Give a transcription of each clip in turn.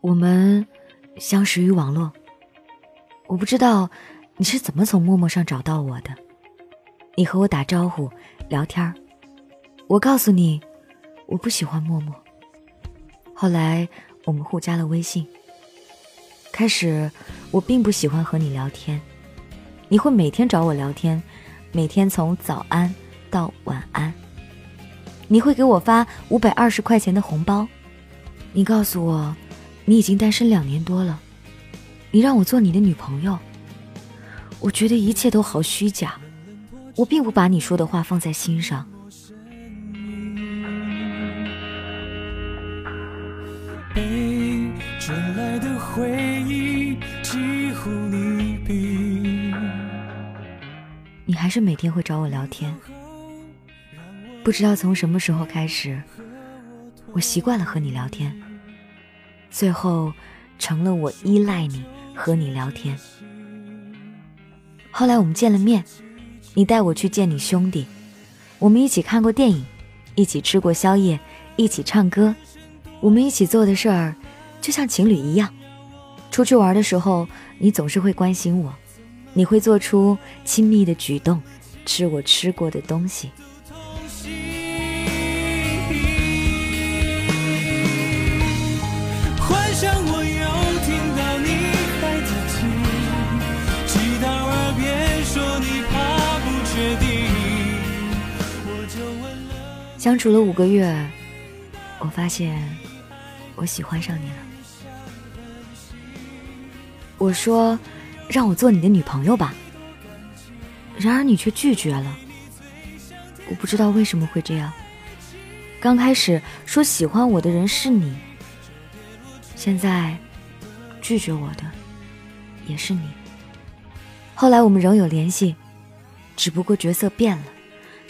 我们相识于网络，我不知道你是怎么从陌陌上找到我的。你和我打招呼聊天儿，我告诉你，我不喜欢陌陌。后来我们互加了微信。开始我并不喜欢和你聊天，你会每天找我聊天，每天从早安到晚安。你会给我发五百二十块钱的红包，你告诉我。你已经单身两年多了，你让我做你的女朋友，我觉得一切都好虚假，我并不把你说的话放在心上。你还是每天会找我聊天，不知道从什么时候开始，我习惯了和你聊天。最后，成了我依赖你和你聊天。后来我们见了面，你带我去见你兄弟，我们一起看过电影，一起吃过宵夜，一起唱歌。我们一起做的事儿，就像情侣一样。出去玩的时候，你总是会关心我，你会做出亲密的举动，吃我吃过的东西。相处了五个月，我发现我喜欢上你了。我说，让我做你的女朋友吧。然而你却拒绝了。我不知道为什么会这样。刚开始说喜欢我的人是你，现在拒绝我的也是你。后来我们仍有联系，只不过角色变了。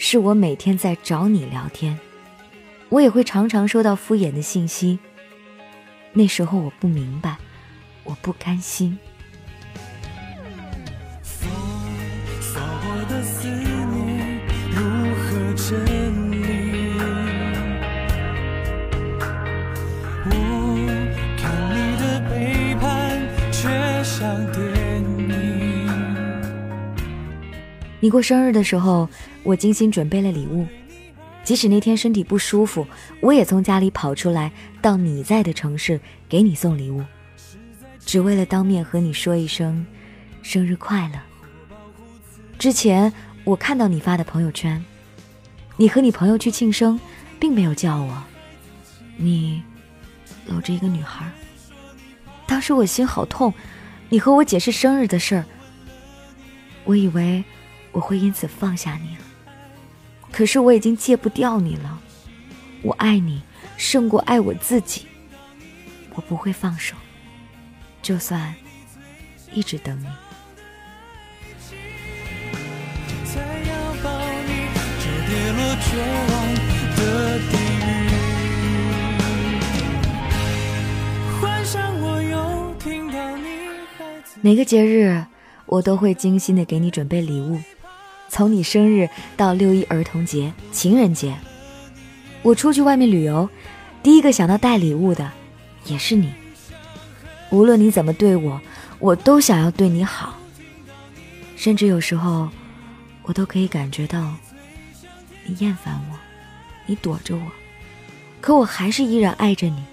是我每天在找你聊天，我也会常常收到敷衍的信息。那时候我不明白，我不甘心。你过生日的时候，我精心准备了礼物。即使那天身体不舒服，我也从家里跑出来，到你在的城市给你送礼物，只为了当面和你说一声生日快乐。之前我看到你发的朋友圈，你和你朋友去庆生，并没有叫我，你搂着一个女孩。当时我心好痛，你和我解释生日的事儿，我以为。我会因此放下你了，可是我已经戒不掉你了。我爱你胜过爱我自己，我不会放手，就算一直等你。每个节日，我都会精心的给你准备礼物。从你生日到六一儿童节、情人节，我出去外面旅游，第一个想到带礼物的也是你。无论你怎么对我，我都想要对你好。甚至有时候，我都可以感觉到你厌烦我，你躲着我，可我还是依然爱着你。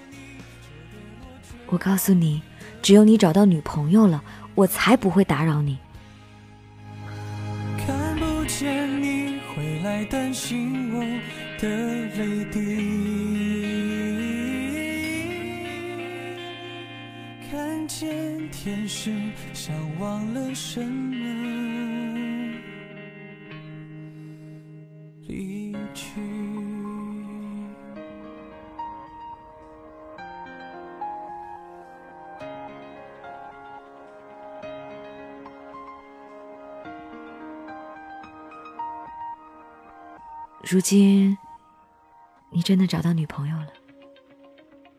我告诉你，只有你找到女朋友了，我才不会打扰你。来，担心我的泪滴。看见天使，像忘了什么，如今，你真的找到女朋友了，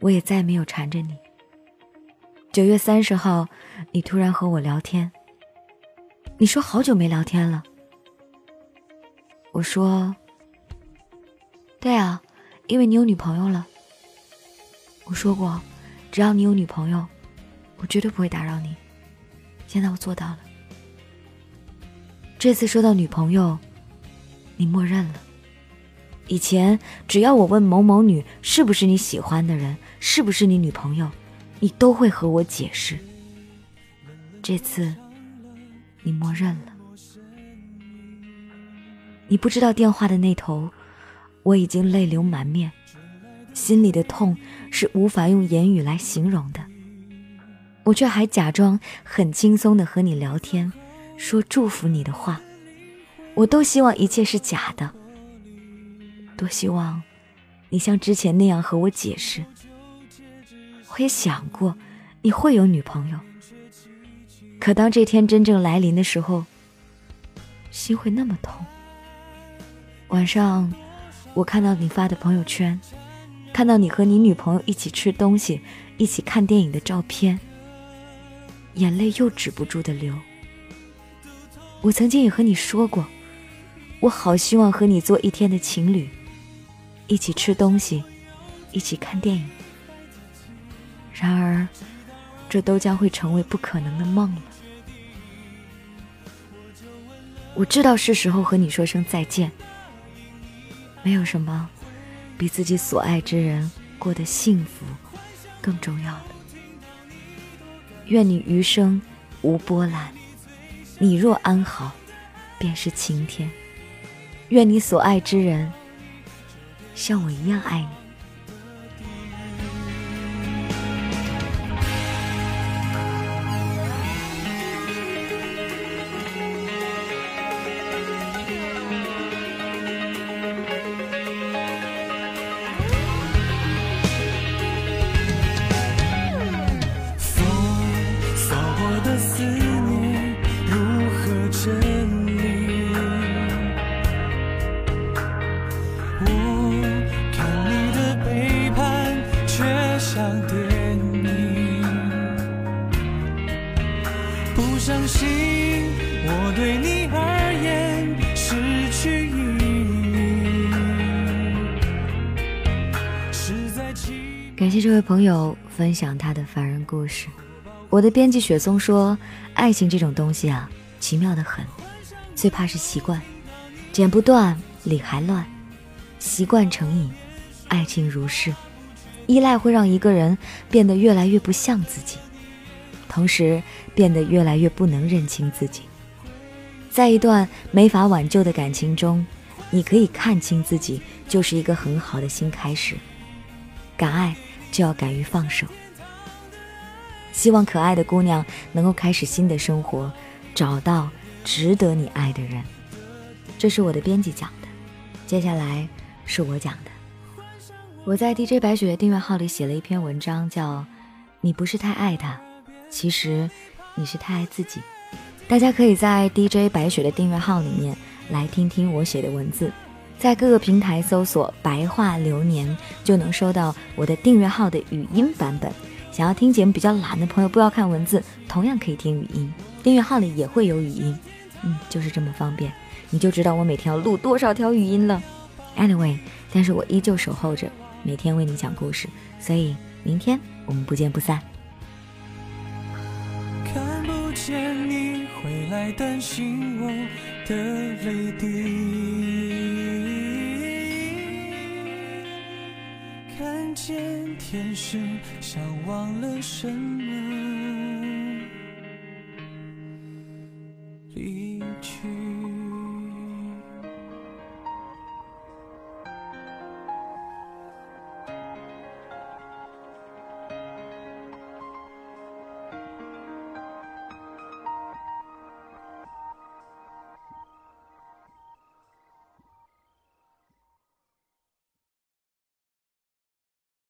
我也再没有缠着你。九月三十号，你突然和我聊天，你说好久没聊天了。我说，对啊，因为你有女朋友了。我说过，只要你有女朋友，我绝对不会打扰你。现在我做到了。这次说到女朋友，你默认了。以前只要我问某某女是不是你喜欢的人，是不是你女朋友，你都会和我解释。这次，你默认了。你不知道电话的那头，我已经泪流满面，心里的痛是无法用言语来形容的。我却还假装很轻松的和你聊天，说祝福你的话。我都希望一切是假的，多希望你像之前那样和我解释。我也想过你会有女朋友，可当这天真正来临的时候，心会那么痛。晚上，我看到你发的朋友圈，看到你和你女朋友一起吃东西、一起看电影的照片，眼泪又止不住的流。我曾经也和你说过，我好希望和你做一天的情侣，一起吃东西，一起看电影。然而，这都将会成为不可能的梦了。我知道是时候和你说声再见。没有什么比自己所爱之人过得幸福更重要的。愿你余生无波澜，你若安好，便是晴天。愿你所爱之人像我一样爱你。感谢这位朋友分享他的凡人故事。我的编辑雪松说：“爱情这种东西啊，奇妙的很，最怕是习惯，剪不断，理还乱。习惯成瘾，爱情如是，依赖会让一个人变得越来越不像自己。”同时变得越来越不能认清自己，在一段没法挽救的感情中，你可以看清自己，就是一个很好的新开始。敢爱就要敢于放手。希望可爱的姑娘能够开始新的生活，找到值得你爱的人。这是我的编辑讲的，接下来是我讲的。我在 DJ 白雪的订阅号里写了一篇文章，叫《你不是太爱他》。其实，你是太爱自己。大家可以在 DJ 白雪的订阅号里面来听听我写的文字，在各个平台搜索“白话流年”就能收到我的订阅号的语音版本。想要听节目比较懒的朋友，不要看文字，同样可以听语音。订阅号里也会有语音，嗯，就是这么方便，你就知道我每天要录多少条语音了。Anyway，但是我依旧守候着，每天为你讲故事，所以明天我们不见不散。看不见你回来，担心我的泪滴。看见天使，想忘了什么。